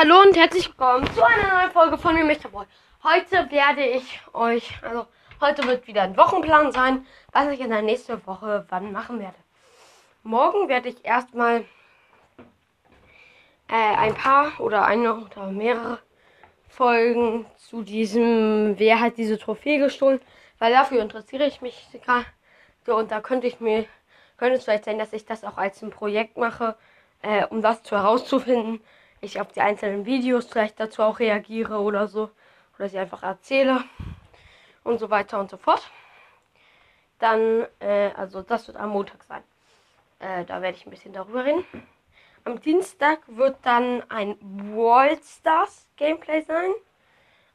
Hallo und herzlich willkommen zu einer neuen Folge von Mr. Boy. Heute werde ich euch, also heute wird wieder ein Wochenplan sein, was ich in der nächsten Woche wann machen werde. Morgen werde ich erstmal äh, ein paar oder eine oder mehrere Folgen zu diesem, wer hat diese Trophäe gestohlen, weil dafür interessiere ich mich gerade und da könnte ich mir, könnte es vielleicht sein, dass ich das auch als ein Projekt mache, äh, um das zu herauszufinden ich auf die einzelnen Videos vielleicht dazu auch reagiere oder so. Oder sie einfach erzähle. Und so weiter und so fort. Dann, äh, also das wird am Montag sein. Äh, da werde ich ein bisschen darüber reden. Am Dienstag wird dann ein World Stars Gameplay sein.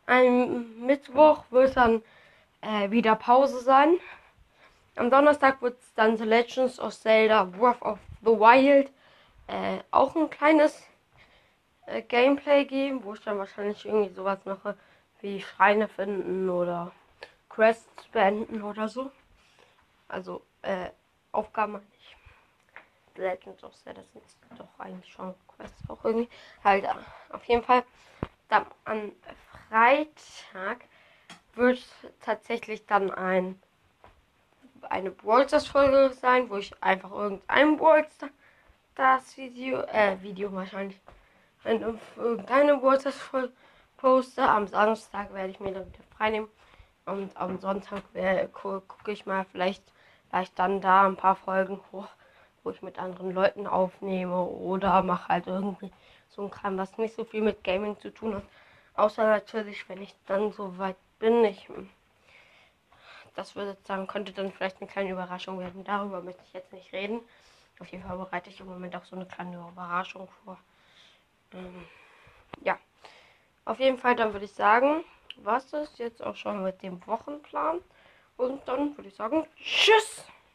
Am Mittwoch wird dann äh, wieder Pause sein. Am Donnerstag wird dann The Legends of Zelda Breath of the Wild äh, auch ein kleines äh, Gameplay geben, wo ich dann wahrscheinlich irgendwie sowas mache wie Schreine finden oder Quests beenden oder so. Also, äh, Aufgaben meine ich. Legends of Zelda sind doch eigentlich schon Quests auch irgendwie. Halt, äh, auf jeden Fall. Dann am Freitag wird tatsächlich dann ein eine Brawl Folge sein, wo ich einfach irgendein Brawl das Video, äh, Video wahrscheinlich eine, irgendeine Geburtstagsfolge poste. Am Samstag werde ich mir dann wieder frei nehmen. Und am Sonntag gucke ich mal vielleicht, vielleicht dann da ein paar Folgen hoch, wo ich mit anderen Leuten aufnehme oder mache halt irgendwie so ein Kram, was nicht so viel mit Gaming zu tun hat. Außer natürlich, wenn ich dann so weit bin, ich das würde sagen, könnte dann vielleicht eine kleine Überraschung werden. Darüber möchte ich jetzt nicht reden. Auf jeden Fall bereite ich im Moment auch so eine kleine Überraschung vor. Ähm, ja. Auf jeden Fall, dann würde ich sagen, was ist jetzt auch schon mit dem Wochenplan. Und dann würde ich sagen, tschüss!